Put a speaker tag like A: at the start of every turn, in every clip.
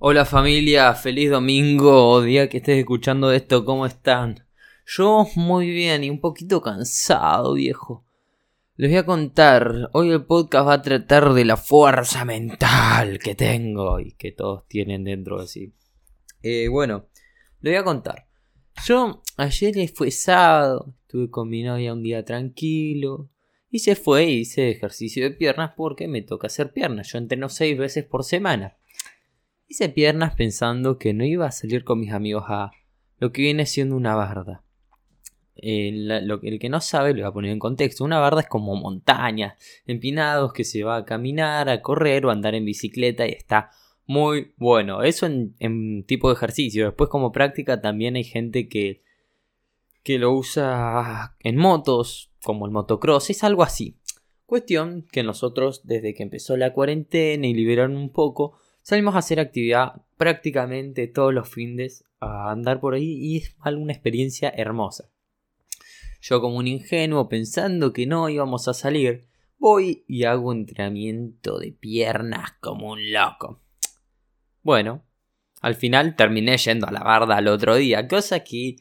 A: Hola familia, feliz domingo o día que estés escuchando esto, ¿cómo están? Yo muy bien y un poquito cansado, viejo. Les voy a contar, hoy el podcast va a tratar de la fuerza mental que tengo y que todos tienen dentro de sí. Eh, bueno, les voy a contar. Yo ayer fue sábado, estuve con mi novia un día tranquilo y se fue y hice ejercicio de piernas porque me toca hacer piernas. Yo entreno seis veces por semana. Hice piernas pensando que no iba a salir con mis amigos a lo que viene siendo una barda. el que no sabe lo voy a poner en contexto. Una barda es como montañas, empinados que se va a caminar, a correr o a andar en bicicleta y está muy bueno. Eso en, tipo de ejercicio. Después como práctica también hay gente que, que lo usa en motos, como el motocross. Es algo así. Cuestión que nosotros desde que empezó la cuarentena y liberaron un poco, Salimos a hacer actividad prácticamente todos los fines a andar por ahí y es una experiencia hermosa. Yo como un ingenuo pensando que no íbamos a salir, voy y hago entrenamiento de piernas como un loco. Bueno, al final terminé yendo a la barda al otro día, cosa que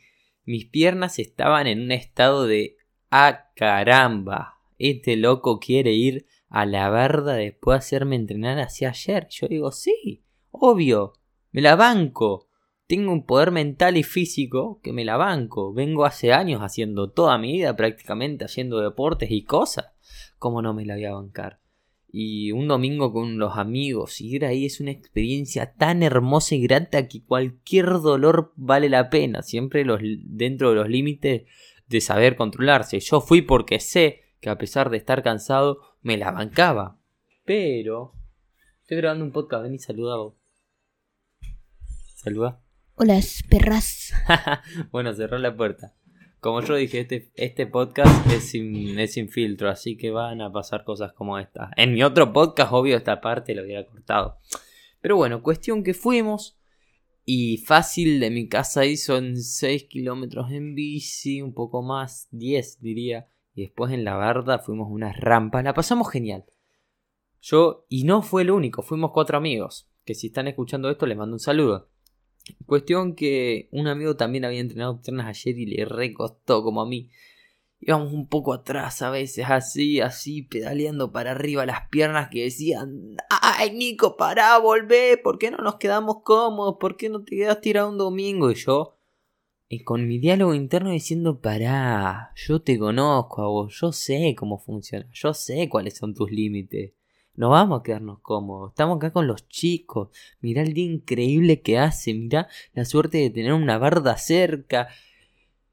A: mis piernas estaban en un estado de ¡ah caramba! Este loco quiere ir a la barda después de hacerme entrenar hacia ayer. Yo digo, sí, obvio, me la banco. Tengo un poder mental y físico que me la banco. Vengo hace años haciendo toda mi vida prácticamente haciendo deportes y cosas. ¿Cómo no me la voy a bancar? Y un domingo con los amigos, ir ahí es una experiencia tan hermosa y grata que cualquier dolor vale la pena, siempre los, dentro de los límites de saber controlarse. Yo fui porque sé que a pesar de estar cansado, me la bancaba. Pero estoy grabando un podcast, ven y saluda vos. Saluda.
B: Hola, perras.
A: bueno, cerró la puerta. Como yo dije, este, este podcast es sin, es sin filtro, así que van a pasar cosas como esta. En mi otro podcast, obvio, esta parte lo hubiera cortado. Pero bueno, cuestión que fuimos. Y fácil de mi casa ahí son 6 kilómetros en bici, un poco más, 10 diría. Y después en la barda fuimos unas rampas. La pasamos genial. Yo, y no fue el único, fuimos cuatro amigos. Que si están escuchando esto, les mando un saludo. Cuestión que un amigo también había entrenado piernas ayer y le recostó como a mí. Íbamos un poco atrás a veces, así, así, pedaleando para arriba las piernas que decían, ay Nico, pará, volvé, ¿por qué no nos quedamos cómodos? ¿Por qué no te quedas tirado un domingo? Y yo, y con mi diálogo interno diciendo, pará, yo te conozco a vos, yo sé cómo funciona, yo sé cuáles son tus límites. No vamos a quedarnos cómodos, estamos acá con los chicos, mirá el día increíble que hace, mirá la suerte de tener una barda cerca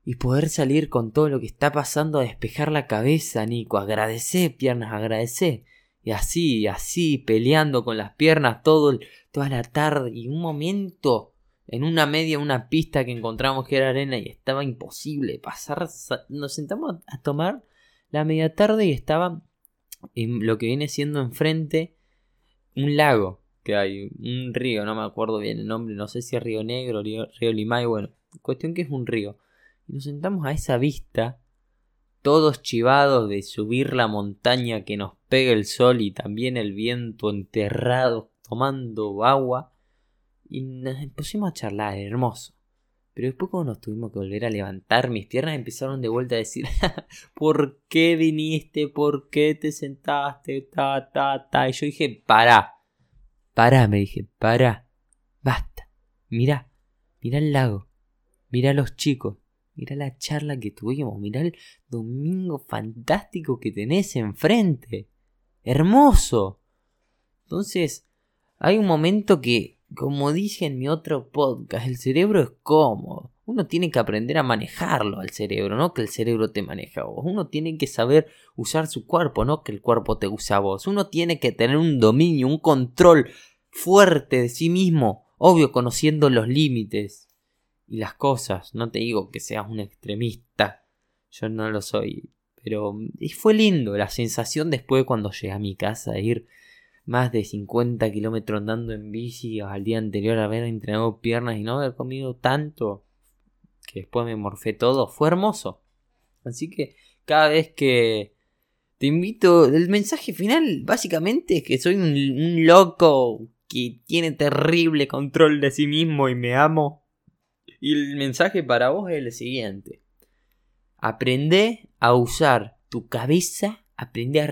A: y poder salir con todo lo que está pasando a despejar la cabeza, Nico, agradecé, piernas, agradecé. Y así, así, peleando con las piernas todo, toda la tarde y un momento en una media, una pista que encontramos que era arena y estaba imposible pasar. Nos sentamos a tomar la media tarde y estaba en lo que viene siendo enfrente un lago que hay, un río, no me acuerdo bien el nombre, no sé si es Río Negro, Río, río Limay, bueno, cuestión que es un río. Y nos sentamos a esa vista, todos chivados de subir la montaña que nos pega el sol y también el viento enterrado tomando agua y nos pusimos a charlar, hermoso. Pero después cuando nos tuvimos que volver a levantar, mis piernas empezaron de vuelta a decir, ¿por qué viniste? ¿Por qué te sentaste? Ta, ta, ta. Y yo dije, pará, pará, me dije, pará, basta. Mirá, mirá el lago, mirá los chicos, mirá la charla que tuvimos, mirá el domingo fantástico que tenés enfrente. Hermoso. Entonces, hay un momento que como dije en mi otro podcast, el cerebro es cómodo. Uno tiene que aprender a manejarlo al cerebro, no que el cerebro te maneja a vos. Uno tiene que saber usar su cuerpo, no que el cuerpo te use a vos. Uno tiene que tener un dominio, un control fuerte de sí mismo, obvio conociendo los límites y las cosas. No te digo que seas un extremista, yo no lo soy. Pero fue lindo la sensación después cuando llegué a mi casa de ir más de 50 kilómetros andando en bici al día anterior haber entrenado piernas y no haber comido tanto que después me morfé todo, fue hermoso. Así que cada vez que te invito, el mensaje final básicamente es que soy un, loco que tiene terrible control de sí mismo y me amo. Y el mensaje para vos es el siguiente. Aprende a usar tu cabeza, aprende a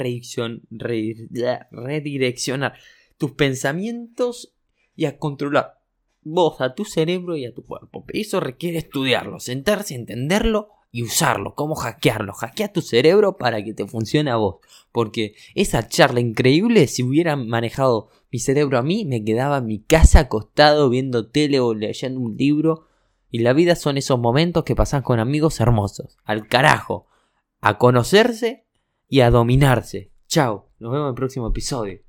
A: redireccionar tus pensamientos y a controlar vos a tu cerebro y a tu cuerpo. Eso requiere estudiarlo, sentarse, entenderlo y usarlo. ¿Cómo hackearlo? Hackea tu cerebro para que te funcione a vos. Porque esa charla increíble, si hubiera manejado mi cerebro a mí, me quedaba en mi casa acostado viendo tele o leyendo un libro. Y la vida son esos momentos que pasan con amigos hermosos. Al carajo. A conocerse y a dominarse. Chao. Nos vemos en el próximo episodio.